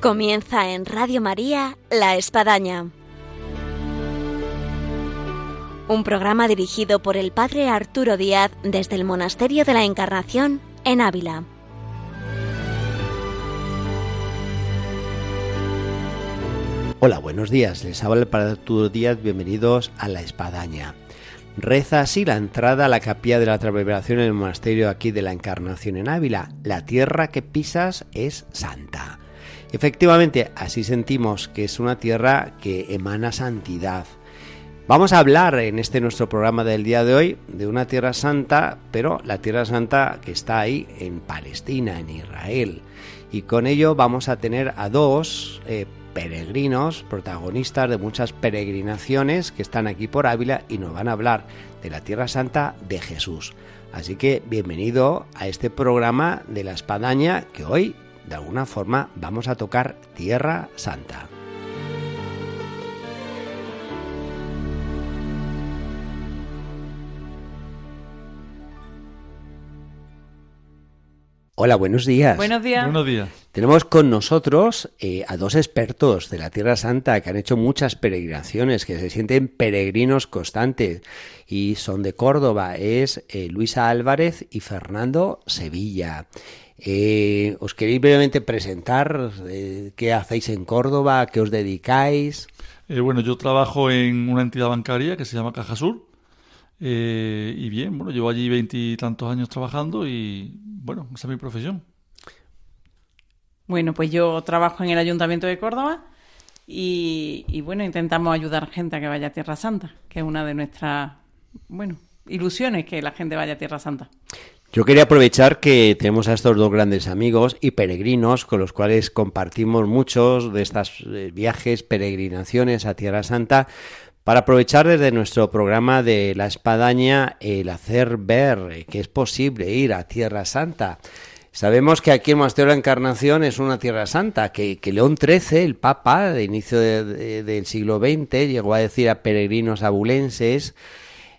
Comienza en Radio María La Espadaña. Un programa dirigido por el Padre Arturo Díaz desde el Monasterio de la Encarnación en Ávila. Hola, buenos días. Les habla el Padre Arturo Díaz. Bienvenidos a La Espadaña. Reza así la entrada a la capilla de la transverberación en el monasterio aquí de la Encarnación en Ávila. La tierra que pisas es santa. Efectivamente, así sentimos que es una tierra que emana santidad. Vamos a hablar en este nuestro programa del día de hoy de una tierra santa, pero la tierra santa que está ahí en Palestina, en Israel. Y con ello vamos a tener a dos eh, peregrinos, protagonistas de muchas peregrinaciones que están aquí por Ávila y nos van a hablar de la Tierra Santa de Jesús. Así que bienvenido a este programa de la espadaña que hoy de alguna forma vamos a tocar Tierra Santa. Hola, buenos días. Buenos días. Buenos días. Tenemos con nosotros eh, a dos expertos de la Tierra Santa que han hecho muchas peregrinaciones, que se sienten peregrinos constantes y son de Córdoba. Es eh, Luisa Álvarez y Fernando Sevilla. Eh, ¿Os queréis brevemente presentar qué hacéis en Córdoba, a qué os dedicáis? bueno, yo trabajo en una entidad bancaria que se llama Caja Sur. y bien, bueno, llevo allí veintitantos años trabajando y bueno, esa es mi profesión. Bueno, pues yo trabajo en el Ayuntamiento de Córdoba y, bueno, intentamos ayudar a gente a que vaya a Tierra Santa, que es una de nuestras, bueno, ilusiones que la gente vaya a Tierra Santa. Yo quería aprovechar que tenemos a estos dos grandes amigos y peregrinos con los cuales compartimos muchos de estos eh, viajes, peregrinaciones a Tierra Santa, para aprovechar desde nuestro programa de la espadaña el hacer ver que es posible ir a Tierra Santa. Sabemos que aquí en Monasterio de la Encarnación es una tierra santa, que, León XIII, el Papa de inicio del siglo XX, llegó a decir a peregrinos abulenses,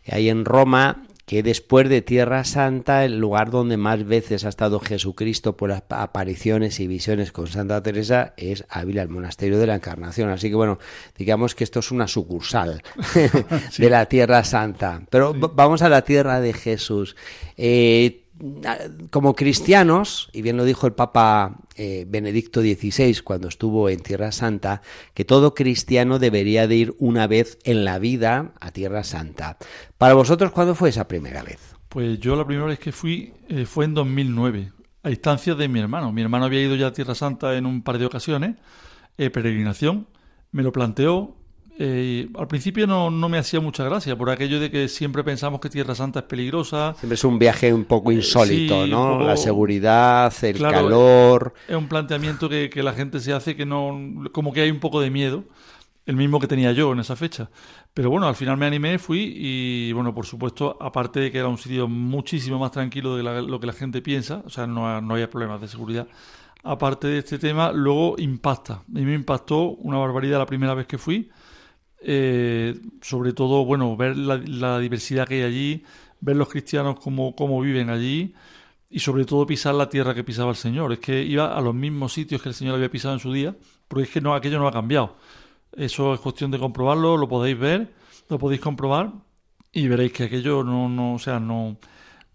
ahí en Roma, que después de Tierra Santa, el lugar donde más veces ha estado Jesucristo por las apariciones y visiones con Santa Teresa es Ávila, el monasterio de la Encarnación. Así que bueno, digamos que esto es una sucursal de la Tierra Santa. Pero vamos a la tierra de Jesús. Eh, como cristianos, y bien lo dijo el Papa eh, Benedicto XVI cuando estuvo en Tierra Santa, que todo cristiano debería de ir una vez en la vida a Tierra Santa. Para vosotros, ¿cuándo fue esa primera vez? Pues yo la primera vez que fui eh, fue en 2009, a instancia de mi hermano. Mi hermano había ido ya a Tierra Santa en un par de ocasiones, eh, peregrinación, me lo planteó, eh, al principio no, no, me hacía mucha gracia por aquello de que siempre pensamos que Tierra Santa es peligrosa. Siempre es un viaje un poco eh, insólito, ¿no? La seguridad, el calor. Es un planteamiento que, que, la gente se hace que no. como que hay un poco de miedo. El mismo que tenía yo en esa fecha. Pero bueno, al final me animé, fui y bueno, por supuesto, aparte de que era un sitio muchísimo más tranquilo de lo que la gente piensa, o sea, no, no había problemas de seguridad. Aparte de este tema, luego impacta. A mí me impactó una barbaridad la primera vez que fui eh, sobre todo, bueno, ver la, diversidad que hay allí, ver los cristianos cómo, cómo viven allí y sobre todo pisar la tierra que pisaba el Señor. Es que iba a los mismos sitios que el Señor había pisado en su día, porque es que no, aquello no ha cambiado. Eso es cuestión de comprobarlo, lo podéis ver, lo podéis comprobar y veréis que aquello no, no, o sea, no,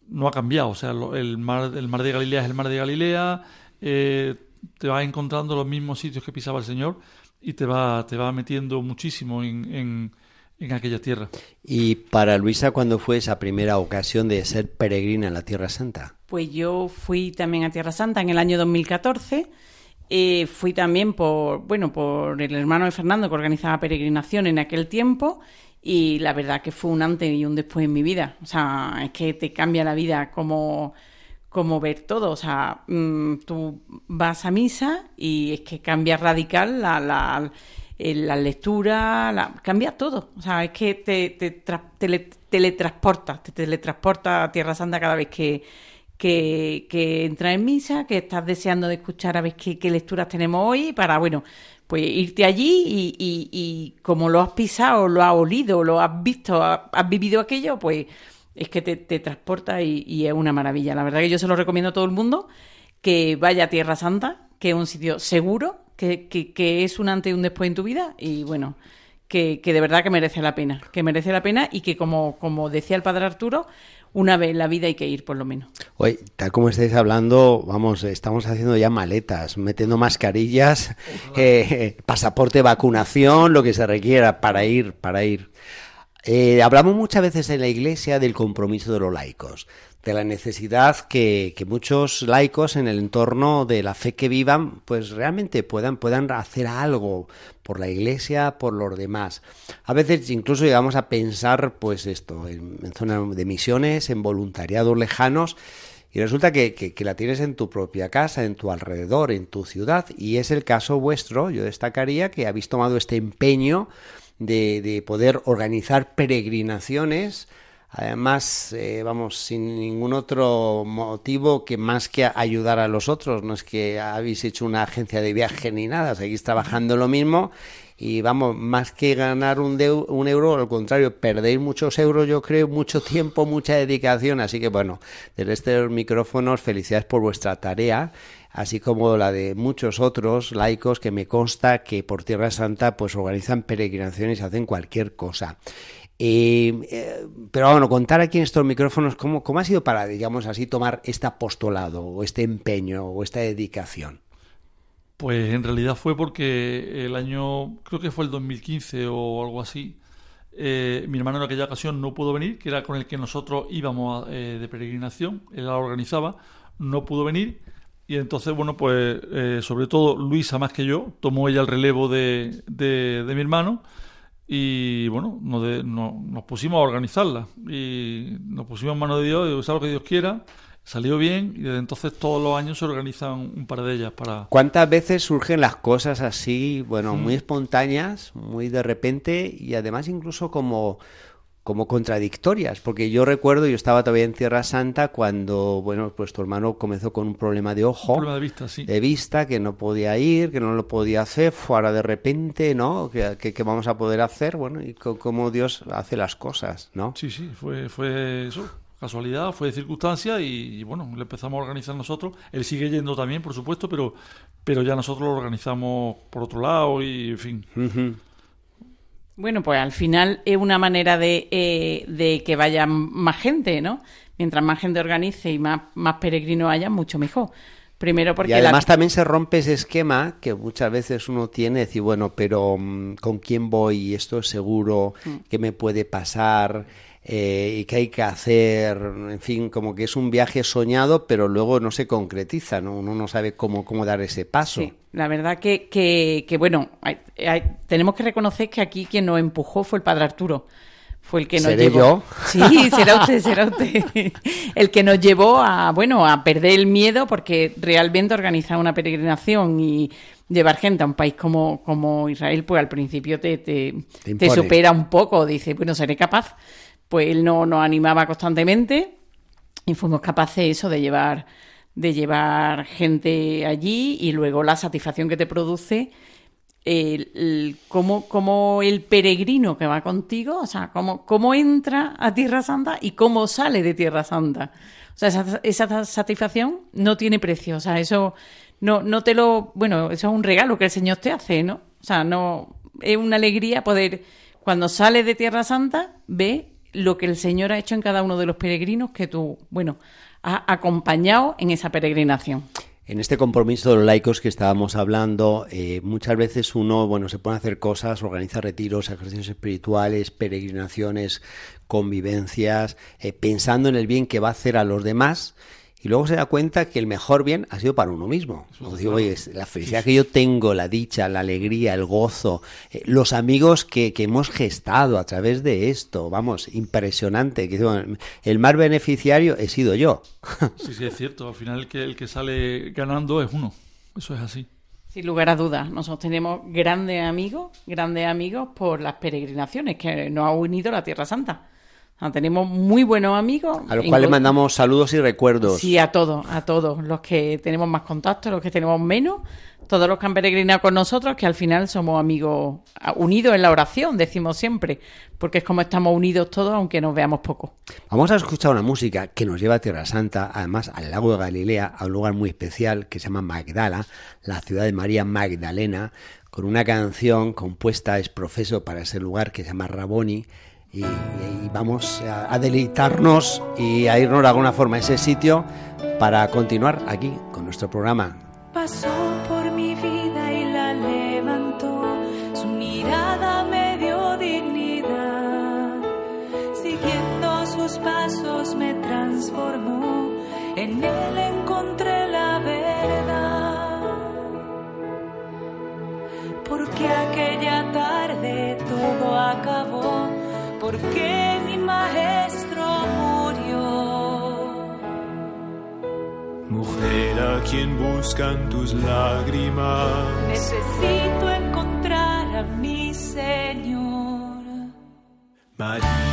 no ha cambiado. O sea, el mar, el mar de Galilea es el mar de Galilea, eh, te vas encontrando los mismos sitios que pisaba el Señor y te va, te va metiendo muchísimo en, en, aquella tierra. ¿Y para Luisa cuándo fue esa primera ocasión de ser peregrina en la Tierra Santa? Pues yo fui también a Tierra Santa en el año 2014. Eh, fui también por, bueno, por el hermano de Fernando que organizaba peregrinación en aquel tiempo y la verdad que fue un antes y un después en mi vida. O sea, es que te cambia la vida como como ver todo. O sea, mm, tú vas a misa y es que cambia radical la, la, eh, la lectura, la, cambia todo. O sea, es que te, te teletransporta, te teletransporta a Tierra Santa cada vez que, que, que entras en misa, que estás deseando de escuchar a ver qué, lecturas tenemos hoy para, bueno, pues irte allí y, y, y, como lo has pisado, lo has olido, lo has visto, has vivido aquello, pues es que te, transporta y, es una maravilla. La verdad que yo se lo recomiendo a todo el mundo que vaya a Tierra Santa, que es un sitio seguro, que, que, es un antes y un después en tu vida y bueno, que, que, de verdad que merece la pena, que merece la pena y que como, como decía el padre Arturo, una vez en la vida hay que ir por lo menos. Hoy, tal como estáis hablando, vamos, estamos haciendo ya maletas, metiendo mascarillas, eh, pasaporte, vacunación, lo que se requiera para ir, para ir. Eh, hablamos muchas veces en la Iglesia del compromiso de los laicos de la necesidad que, muchos laicos en el entorno de la fe que vivan, pues realmente puedan, puedan hacer algo por la iglesia, por los demás. A veces incluso llegamos a pensar, pues esto, en, zonas de misiones, en voluntariados lejanos, y resulta que, que, la tienes en tu propia casa, en tu alrededor, en tu ciudad, y es el caso vuestro, yo destacaría que habéis tomado este empeño de, de poder organizar peregrinaciones, Además, eh, vamos, sin ningún otro motivo que más que ayudar a los otros. No es que habéis hecho una agencia de viaje ni nada, seguís trabajando lo mismo y vamos, más que ganar un, un euro, al contrario, perdéis muchos euros, yo creo, mucho tiempo, mucha dedicación. Así que bueno, desde estos micrófonos, felicidades por vuestra tarea así como la de muchos otros laicos que me consta que por Tierra Santa pues organizan peregrinaciones y hacen cualquier cosa. Eh, pero bueno, contar aquí en estos micrófonos cómo, cómo ha sido para, digamos así, tomar este apostolado o este empeño o esta dedicación. Pues en realidad fue porque el año, creo que fue el 2015 o algo así, eh, mi hermano en aquella ocasión no pudo venir, que era con el que nosotros íbamos eh, de peregrinación, él la organizaba, no pudo venir y entonces, bueno, pues sobre todo Luisa más que yo, tomó ella el relevo de, de, de mi hermano y bueno, nos, nos, pusimos a organizarla y nos pusimos en mano de Dios y usar lo que Dios quiera. Salió bien y desde entonces todos los años se organizan un par de ellas para... ¿Cuántas veces surgen las cosas así, bueno, muy espontáneas, muy de repente y además incluso como como contradictorias, porque yo recuerdo, yo estaba todavía en Tierra Santa cuando, bueno, pues tu hermano comenzó con un problema de ojo, problema de vista, sí. de vista, que no podía ir, que no lo podía hacer, fuera de repente, ¿no? ¿Qué, vamos a poder hacer? Bueno, y cómo Dios hace las cosas, ¿no? Sí, sí, fue, fue eso, casualidad, fue de circunstancia y, bueno, le empezamos a organizar nosotros. Él sigue yendo también, por supuesto, pero, pero ya nosotros lo organizamos por otro lado y, en fin. Bueno, pues al final es una manera de, eh, de que vaya más gente, ¿no? Mientras más gente organice y más, más peregrinos haya, mucho mejor. Primero porque y además también se rompe ese esquema que muchas veces uno tiene, decir, bueno, pero mm, ¿con quién voy? ¿Esto es seguro? Mm. ¿Qué me puede pasar? Eh, y qué hay que hacer, en fin, como que es un viaje soñado, pero luego no se concretiza, ¿no? Uno no sabe cómo, cómo dar ese paso. Sí, la verdad que, que, bueno, tenemos que reconocer que aquí quien nos empujó fue el padre Arturo. Fue el que nos llevó. yo? Sí, será usted, será usted. El que nos llevó a, bueno, a perder el miedo porque realmente organizar una peregrinación y llevar gente a un país como, como Israel, pues al principio te, te, te supera un poco. Dice, bueno, seré capaz pues él no, nos animaba constantemente y fuimos capaces eso de llevar de llevar gente allí y luego la satisfacción que te produce el, cómo, el peregrino que va contigo, o sea, cómo, cómo entra a Tierra Santa y cómo sale de Tierra Santa. O sea, esa, esa satisfacción no tiene precio. O sea, eso no, no te lo. Bueno, eso es un regalo que el Señor te hace, ¿no? O sea, no. Es una alegría poder. Cuando sales de Tierra Santa, ve lo que el Señor ha hecho en cada uno de los peregrinos que tú, bueno, has acompañado en esa peregrinación. En este compromiso de los laicos que estábamos hablando, eh, muchas veces uno, bueno, se pone a hacer cosas, organiza retiros, ejercicios espirituales, peregrinaciones, convivencias, eh, pensando en el bien que va a hacer a los demás y luego se da cuenta que el mejor bien ha sido para uno mismo. digo, oye, la felicidad que yo tengo, la dicha, la alegría, el gozo, eh, los amigos que, que, hemos gestado a través de esto, vamos, impresionante. el más beneficiario he sido yo. Sí, sí, es cierto. Al final el que, el que sale ganando es uno. Eso es así. Sin lugar a dudas, nosotros tenemos grandes amigos, grandes amigos por las peregrinaciones que nos ha unido la Tierra Santa. Ah, tenemos muy buenos amigos. A los cuales mandamos saludos y recuerdos. Sí, a todos, a todos. Los que tenemos más contacto, los que tenemos menos. todos los que han peregrinado con nosotros, que al final somos amigos unidos en la oración, decimos siempre, porque es como estamos unidos todos, aunque nos veamos poco. Vamos a escuchar una música que nos lleva a Tierra Santa, además al lago de Galilea, a un lugar muy especial que se llama Magdala, la ciudad de María Magdalena, con una canción compuesta es profeso para ese lugar que se llama Raboni. Y, vamos a, a, deleitarnos y a irnos de alguna forma a ese sitio para continuar aquí con nuestro programa. Pasó por mi vida y la levantó, su mirada me dio dignidad, siguiendo sus pasos me transformó, en él encontré la verdad. Porque aquella tarde todo acabó, porque mi maestro murió. Mujer a quien buscan tus lágrimas. Necesito encontrar a mi Señor. María.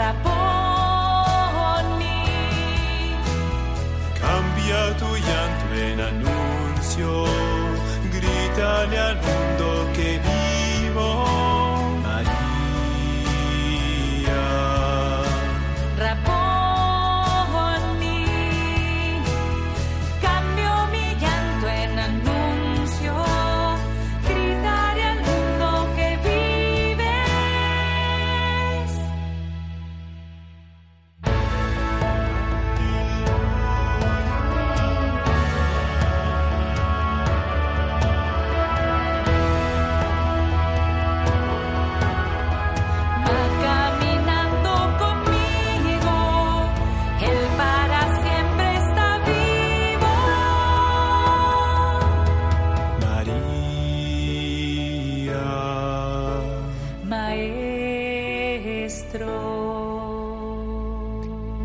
Raboni,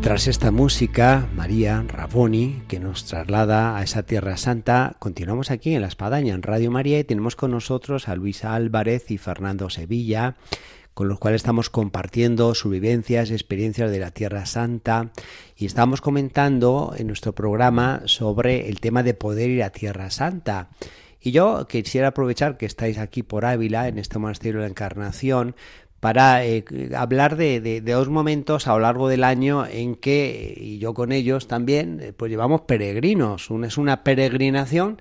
Tras esta música, María Raboni, que nos traslada a esa Tierra Santa, continuamos aquí en La Espadaña, en Radio María, y tenemos con nosotros a Luisa Álvarez y Fernando Sevilla, con los cuales estamos compartiendo sus vivencias, experiencias de la Tierra Santa, y estamos comentando en nuestro programa sobre el tema de poder ir a Tierra Santa. Y yo quisiera aprovechar que estáis aquí por Ávila, en este monasterio de la Encarnación, para eh, hablar de, de- dos momentos a lo largo del año en que, y yo con ellos también, eh, pues llevamos peregrinos. Una es una peregrinación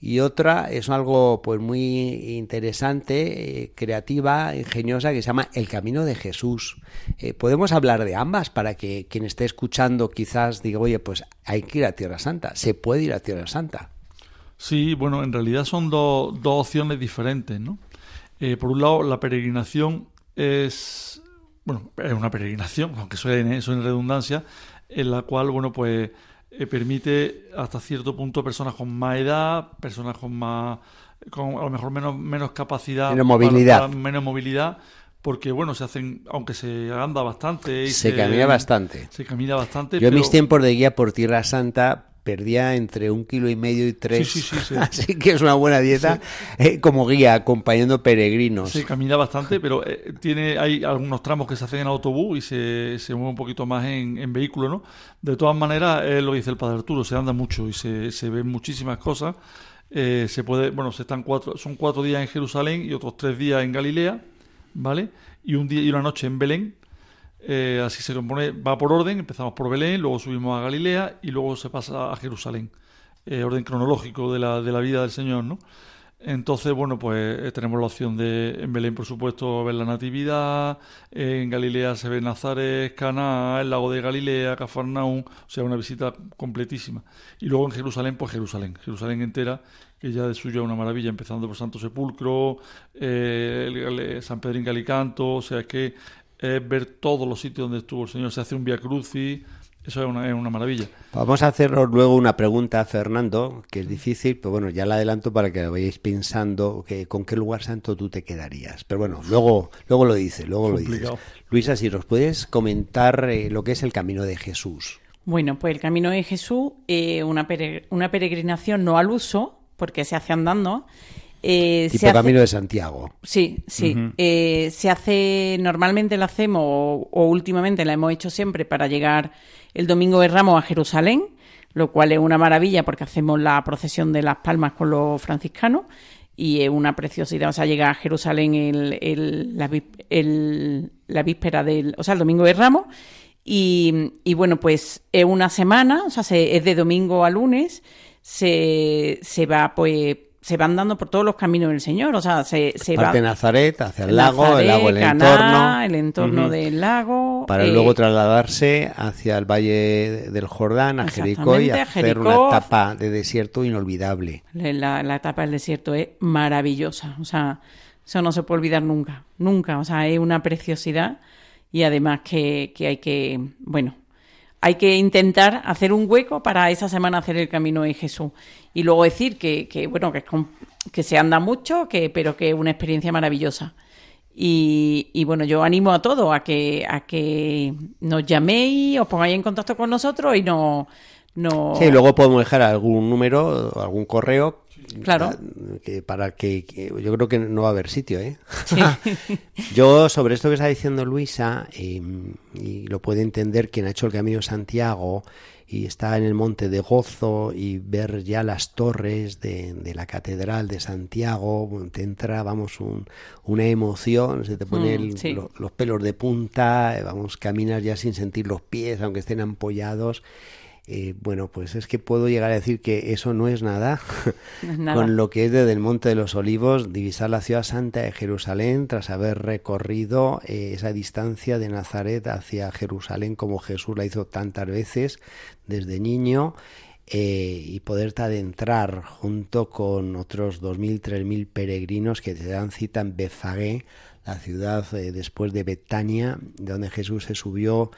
y otra es algo pues muy interesante, eh, creativa, ingeniosa, que se llama El Camino de Jesús. Podemos hablar de ambas para que quien esté escuchando quizás diga, oye, pues hay que ir a Tierra Santa, se puede ir a Tierra Santa. Sí, bueno, en realidad son do- dos opciones diferentes, ¿no? Por un lado, la peregrinación es, bueno, es una peregrinación, aunque suene eso en redundancia, en la cual, bueno, pues eh, permite hasta cierto punto personas con más edad, personas con más, con a lo mejor menos, menos capacidad, Menos movilidad. para- menos movilidad, porque, bueno, se hacen, aunque se anda bastante y Se camina bastante. se camina bastante, Yo en mis tiempos de guía por Tierra Santa perdía entre un kilo y medio y tres. Sí, sí, sí, sí. Así que es una buena dieta eh, como guía, acompañando peregrinos. Se camina bastante, pero eh, tiene hay algunos tramos que se hacen en autobús y se, se mueve un poquito más en, en vehículo, ¿no? De todas maneras, es lo dice el padre Arturo, se anda mucho y se, se ven muchísimas cosas. Eh, se puede, bueno, se están cuatro, son cuatro días en Jerusalén y otros tres días en Galilea, ¿vale? Y un día y una noche en Belén. Eh, así se compone, va por orden, empezamos por Belén, luego subimos a Galilea y luego se pasa a Jerusalén. Eh, orden cronológico de la, de la vida del Señor, ¿no? Entonces, bueno, pues eh, tenemos la opción de, en Belén, por supuesto, ver la Natividad, en Galilea se ve Nazaret, Caná, el lago de Galilea, Cafarnaum, o sea, una visita completísima. Y luego en Jerusalén, pues Jerusalén, Jerusalén entera, que ya de suyo es una maravilla, empezando por Santo Sepulcro, el- San Pedro en Galicanto, o sea, es que es ver todos los sitios donde estuvo el Señor, se hace un Via Crucis, eso es una, es una maravilla. Vamos a haceros luego una pregunta a Fernando, que es difícil, pero bueno, ya la adelanto para que vayáis pensando que, con qué lugar santo tú te quedarías. Pero bueno, luego, luego lo dice, luego lo dices. Luisa, si nos puedes comentar eh, lo que es el camino de Jesús. Bueno, pues el Camino de Jesús, eh, una, una peregrinación no al uso, porque se hace andando. Eh, Tipo se hace- camino de Santiago. Sí, sí. Eh, se hace, normalmente la hacemos, o, o últimamente la hemos hecho siempre para llegar el domingo de Ramos a Jerusalén, lo cual es una maravilla porque hacemos la procesión de las palmas con los franciscanos y es una preciosidad. O sea, llega a Jerusalén el, el- la, ví- el- la víspera del, o sea, el domingo de Ramos. Y, y bueno, pues es una semana, o sea, se- es de domingo a lunes, se, se va, pues, se van dando por todos los caminos del Señor, o sea, se, se va Parte de Nazaret, hacia el lago, el lago, el Caná, entorno. el entorno del lago. Para eh, luego trasladarse hacia el valle del Jordán, a Jericó y hacer Jericó. una etapa de desierto inolvidable. La, la etapa del desierto es maravillosa, o sea, eso no se puede olvidar nunca, nunca, o sea, es una preciosidad y además que, que hay que, bueno, hay que intentar hacer un hueco para esa semana hacer el camino de Jesús y luego decir que, que bueno, que, que se anda mucho, que, pero que es una experiencia maravillosa. Y, y bueno, yo animo a todos a que, a que nos llaméis, os pongáis en contacto con nosotros y no... no Sí, luego podemos dejar algún número, algún correo. Claro. pa- que para que, que- yo creo que no va a haber sitio, ¿eh? yo sobre esto que está diciendo Luisa eh, y lo puede entender quien ha hecho el Camino Santiago y está en el Monte de Gozo y ver ya las torres de, de la Catedral de Santiago, te entra, vamos, un- una emoción, se te pone Mm, el- sí. lo- los pelos de punta, eh, vamos, caminas ya sin sentir los pies, aunque estén ampollados. Eh, bueno, pues es que puedo llegar a decir que eso no es nada, No es nada. con lo que es desde el Monte de los Olivos divisar la ciudad santa de Jerusalén tras haber recorrido eh, esa distancia de Nazaret hacia Jerusalén como Jesús la hizo tantas veces desde niño eh, y poderte adentrar junto con otros 2.000, 3.000 peregrinos que te dan cita en Befagé, la ciudad eh, después de Betania, de donde Jesús se subió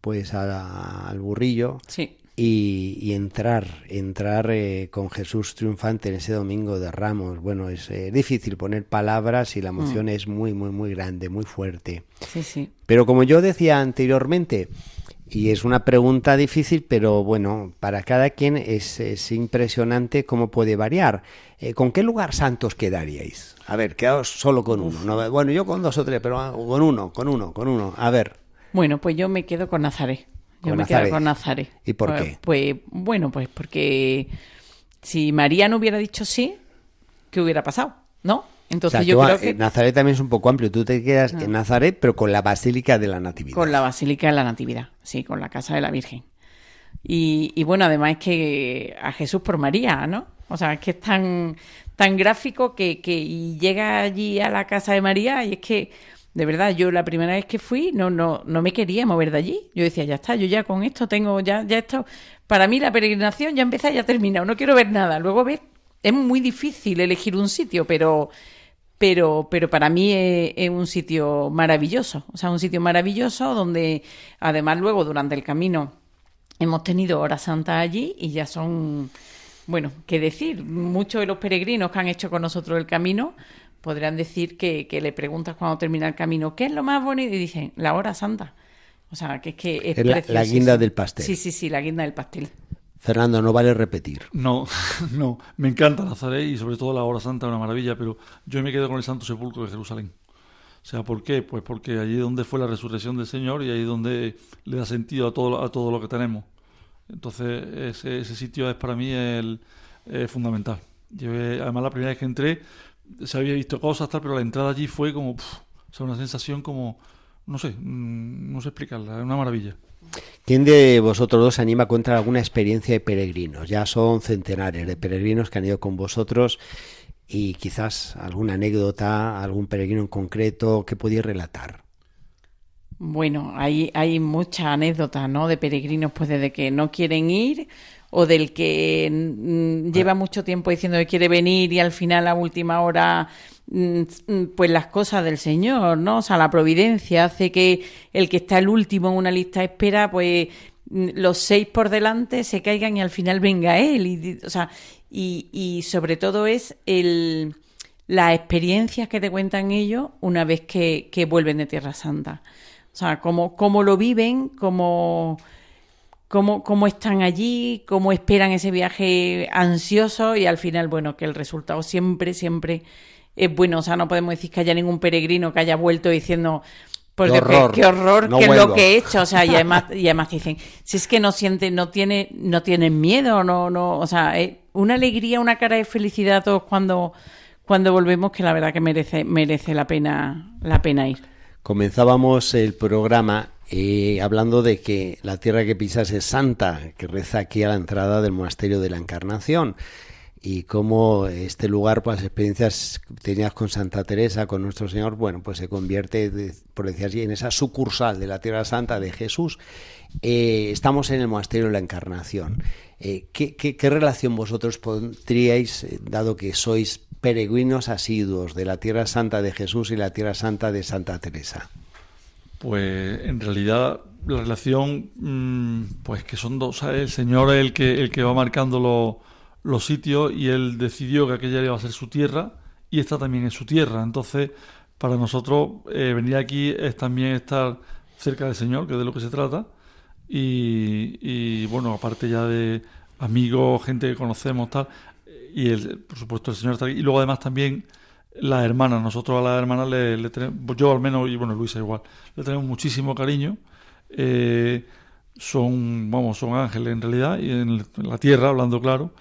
pues a al burrillo Sí. y, y entrar, entrar eh, con Jesús triunfante en ese domingo de Ramos. Bueno, es eh, difícil poner palabras y la emoción es muy, muy, muy grande, muy fuerte. Sí, sí. Pero como yo decía anteriormente, y es una pregunta difícil, pero bueno, para cada quien es, es impresionante cómo puede variar. Eh, ¿Con qué lugar santos quedaríais? A ver, quedaos solo con uno. No, bueno, yo con dos o tres, pero ah, con uno, con uno, con uno. A ver. Bueno, pues yo me quedo con Nazaret. Yo Con me quedo con Nazaret. ¿Y por Pues- qué? Pues bueno, pues porque si María no hubiera dicho sí, ¿qué hubiera pasado? ¿No? Entonces O sea, yo creo que Nazaret también es un poco amplio. Tú te quedas en Nazaret, pero con la Basílica de la Natividad. con la Basílica de la Natividad, sí, con la casa de la Virgen. Y, y bueno, además es que a Jesús por María, ¿no? O sea, es que es tan, tan gráfico que, que y llega allí a la casa de María y es que, de verdad, yo la primera vez que fui no, no, no me quería mover de allí. Yo decía, ya está, yo ya con esto tengo, ya, ya esto. Para mí la peregrinación ya empieza, ya ha terminado, no quiero ver nada. Luego ves, es muy difícil elegir un sitio, pero pero, pero para mí es, es un sitio maravilloso, o sea, un sitio maravilloso donde además luego durante el camino hemos tenido horas santas allí y ya son, bueno, qué decir, muchos de los peregrinos que han hecho con nosotros el camino podrán decir que, que le preguntas cuando termina el camino, ¿qué es lo más bonito? Y dicen, la hora santa. O sea, que es que es, Es la- guinda del pastel. Sí, sí, sí, la guinda del pastel. Fernando, no vale repetir. No, no, me encanta Nazaret y sobre todo la hora santa, una maravilla, pero yo me quedo con el Santo Sepulcro de Jerusalén. O sea, ¿por qué? Pues porque allí es donde fue la resurrección del Señor y ahí es donde le da sentido a todo, a todo lo que tenemos. Entonces, ese, ese sitio es para mí el, eh, fundamental. Yo, eh, además, la primera vez que entré, se había visto cosas, tal, pero la entrada allí fue como, pf, o sea, una sensación como, no sé, mm, no sé explicarla, es una maravilla. ¿Quién de vosotros dos se anima a contar alguna experiencia de peregrinos? Ya son centenares de peregrinos que han ido con vosotros y quizás alguna anécdota, algún peregrino en concreto que podéis relatar. Bueno, hay, hay muchas anécdotas, ¿no? De peregrinos, pues desde que no quieren ir o del que mm, lleva mucho tiempo diciendo que quiere venir y al final a última hora mm, mm, pues las cosas del Señor, ¿no? O sea, la providencia hace que el que está el último en una lista de espera, pues mm, los seis por delante se caigan y al final venga él. Y, o sea, y, y sobre todo es el, las experiencias que te cuentan ellos una vez que, que vuelven de Tierra Santa. O sea, cómo, cómo lo viven, cómo, cómo, cómo están allí, cómo esperan ese viaje ansioso y al final, bueno, que el resultado siempre, siempre es bueno. O sea, no podemos decir que haya ningún peregrino que haya vuelto diciendo, pues Qué horror, qué horror, no que es vuelvo. lo que he hecho. O sea, y además, y además dicen, si es que no sienten, no tiene, no tienen miedo, no, no, o sea, eh, una alegría, una cara de felicidad a todos cuando, cuando volvemos, que la verdad que merece, merece la pena, la pena ir. Comenzábamos el programa eh, hablando de que la tierra que pisas es santa, que reza aquí a la entrada del monasterio de la Encarnación. Y cómo este lugar, pues las experiencias que tenías con Santa Teresa, con nuestro Señor, bueno, pues se convierte, por decir en esa sucursal de la Tierra Santa de Jesús. Eh, estamos en el monasterio de la Encarnación. Eh, ¿qué, qué, qué relación vosotros pondríais, eh, dado que sois peregrinos asiduos de la Tierra Santa de Jesús y la Tierra Santa de Santa Teresa? Pues en realidad la relación, mm, pues que son dos, ¿sabes? el Señor es el que, el que va marcando los, los sitios y él decidió que aquella iba a ser su tierra y esta también es su tierra. Entonces, para nosotros eh, venir aquí es también estar cerca del Señor, que es de lo que se trata. Y, y, bueno, aparte ya de amigos, gente que conocemos, tal, y el, por supuesto el Señor está aquí. Y luego además también las hermanas, nosotros a las hermanas le, le tenemos, yo al menos, y bueno, Luisa igual, le tenemos muchísimo cariño. Eh, son, vamos, son ángeles en realidad, y en, la tierra, hablando claro.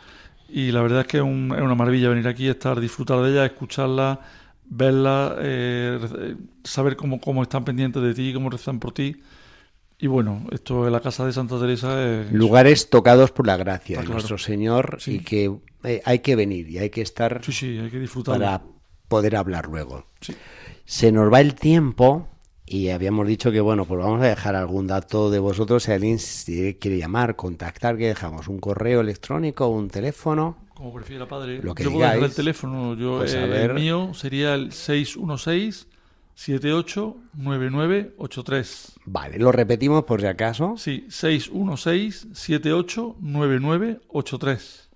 Y la verdad es que es, un- es una maravilla venir aquí, estar, disfrutar de ellas, escucharlas, verlas, eh, saber cómo, cómo están pendientes de ti, cómo rezan por ti. Y bueno, esto de la casa de Santa Teresa es... Lugares tocados por la gracia Está de claro. nuestro Señor Sí. y que eh, hay que venir y hay que estar Sí, sí, hay que disfrutarlo. para poder hablar luego. Sí. Se nos va el tiempo y habíamos dicho que, bueno, pues vamos a dejar algún dato de vosotros. Si alguien quiere llamar, contactar, que dejamos un correo electrónico, un teléfono. Como prefiera, padre. Lo que yo puedo dejar el digáis. teléfono. Yo, Pues eh, ver. El mío sería el 616-789983. Vale, lo repetimos por si acaso. Sí, 616-789983.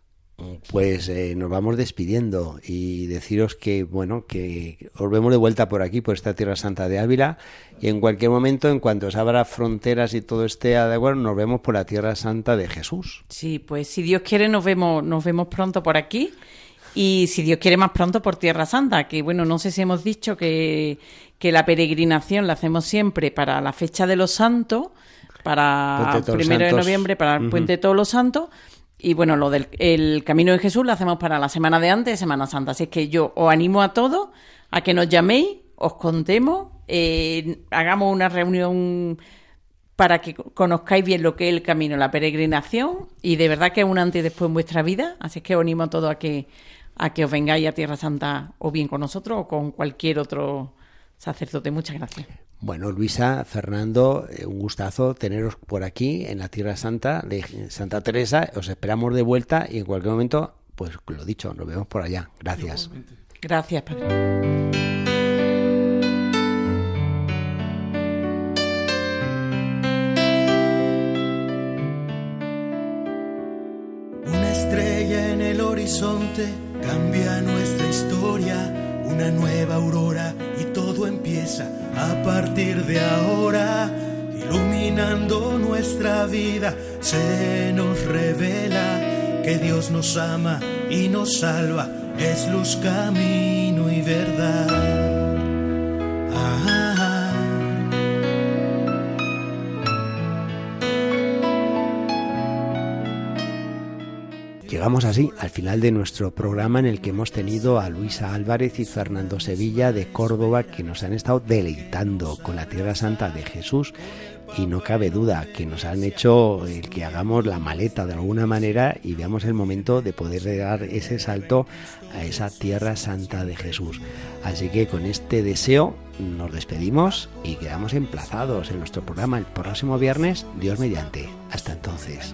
Pues eh, nos vamos despidiendo y deciros que, bueno, que os vemos de vuelta por aquí, por esta Tierra Santa de Ávila, y en cualquier momento, en cuanto se abra fronteras y todo esté de acuerdo, nos vemos por la Tierra Santa de Jesús. Sí, pues si Dios quiere nos vemos, nos vemos pronto por aquí y si Dios quiere más pronto por Tierra Santa, que bueno, no sé si hemos dicho que, que la peregrinación la hacemos siempre para la fecha de los santos, para los primero de noviembre, para el. Puente de Todos los Santos. Y bueno, lo del el Camino de Jesús lo hacemos para la semana de antes Semana Santa. Así es que yo os animo a todos a que nos llaméis, os contemos, eh, hagamos una reunión para que conozcáis bien lo que es el camino, la peregrinación, y de verdad que es un antes y después en vuestra vida, así que os animo a todos a que, a que os vengáis a Tierra Santa o bien con nosotros o con cualquier otro sacerdote. Muchas gracias. Bueno, Luisa, Fernando, eh, un gustazo teneros por aquí en la Tierra Santa de Santa Teresa. Os esperamos de vuelta y en cualquier momento, pues lo dicho, nos vemos por allá. Gracias. Gracias, Padre. Una estrella en el horizonte cambia nuestra historia, una nueva aurora y todo empieza a partir de ahora. Ilumina iluminando nuestra vida, se nos revela que Dios nos ama y nos salva, es luz, camino y verdad. Llegamos así al final de nuestro programa en el que hemos tenido a Luisa Álvarez y Fernando Sevilla de Córdoba que nos han estado deleitando con la Tierra Santa de Jesús y no cabe duda que nos han hecho el que hagamos la maleta de alguna manera y veamos el momento de poder dar ese salto a esa Tierra Santa de Jesús. Así que con este deseo nos despedimos y quedamos emplazados en nuestro programa el próximo viernes, Dios mediante. Hasta entonces.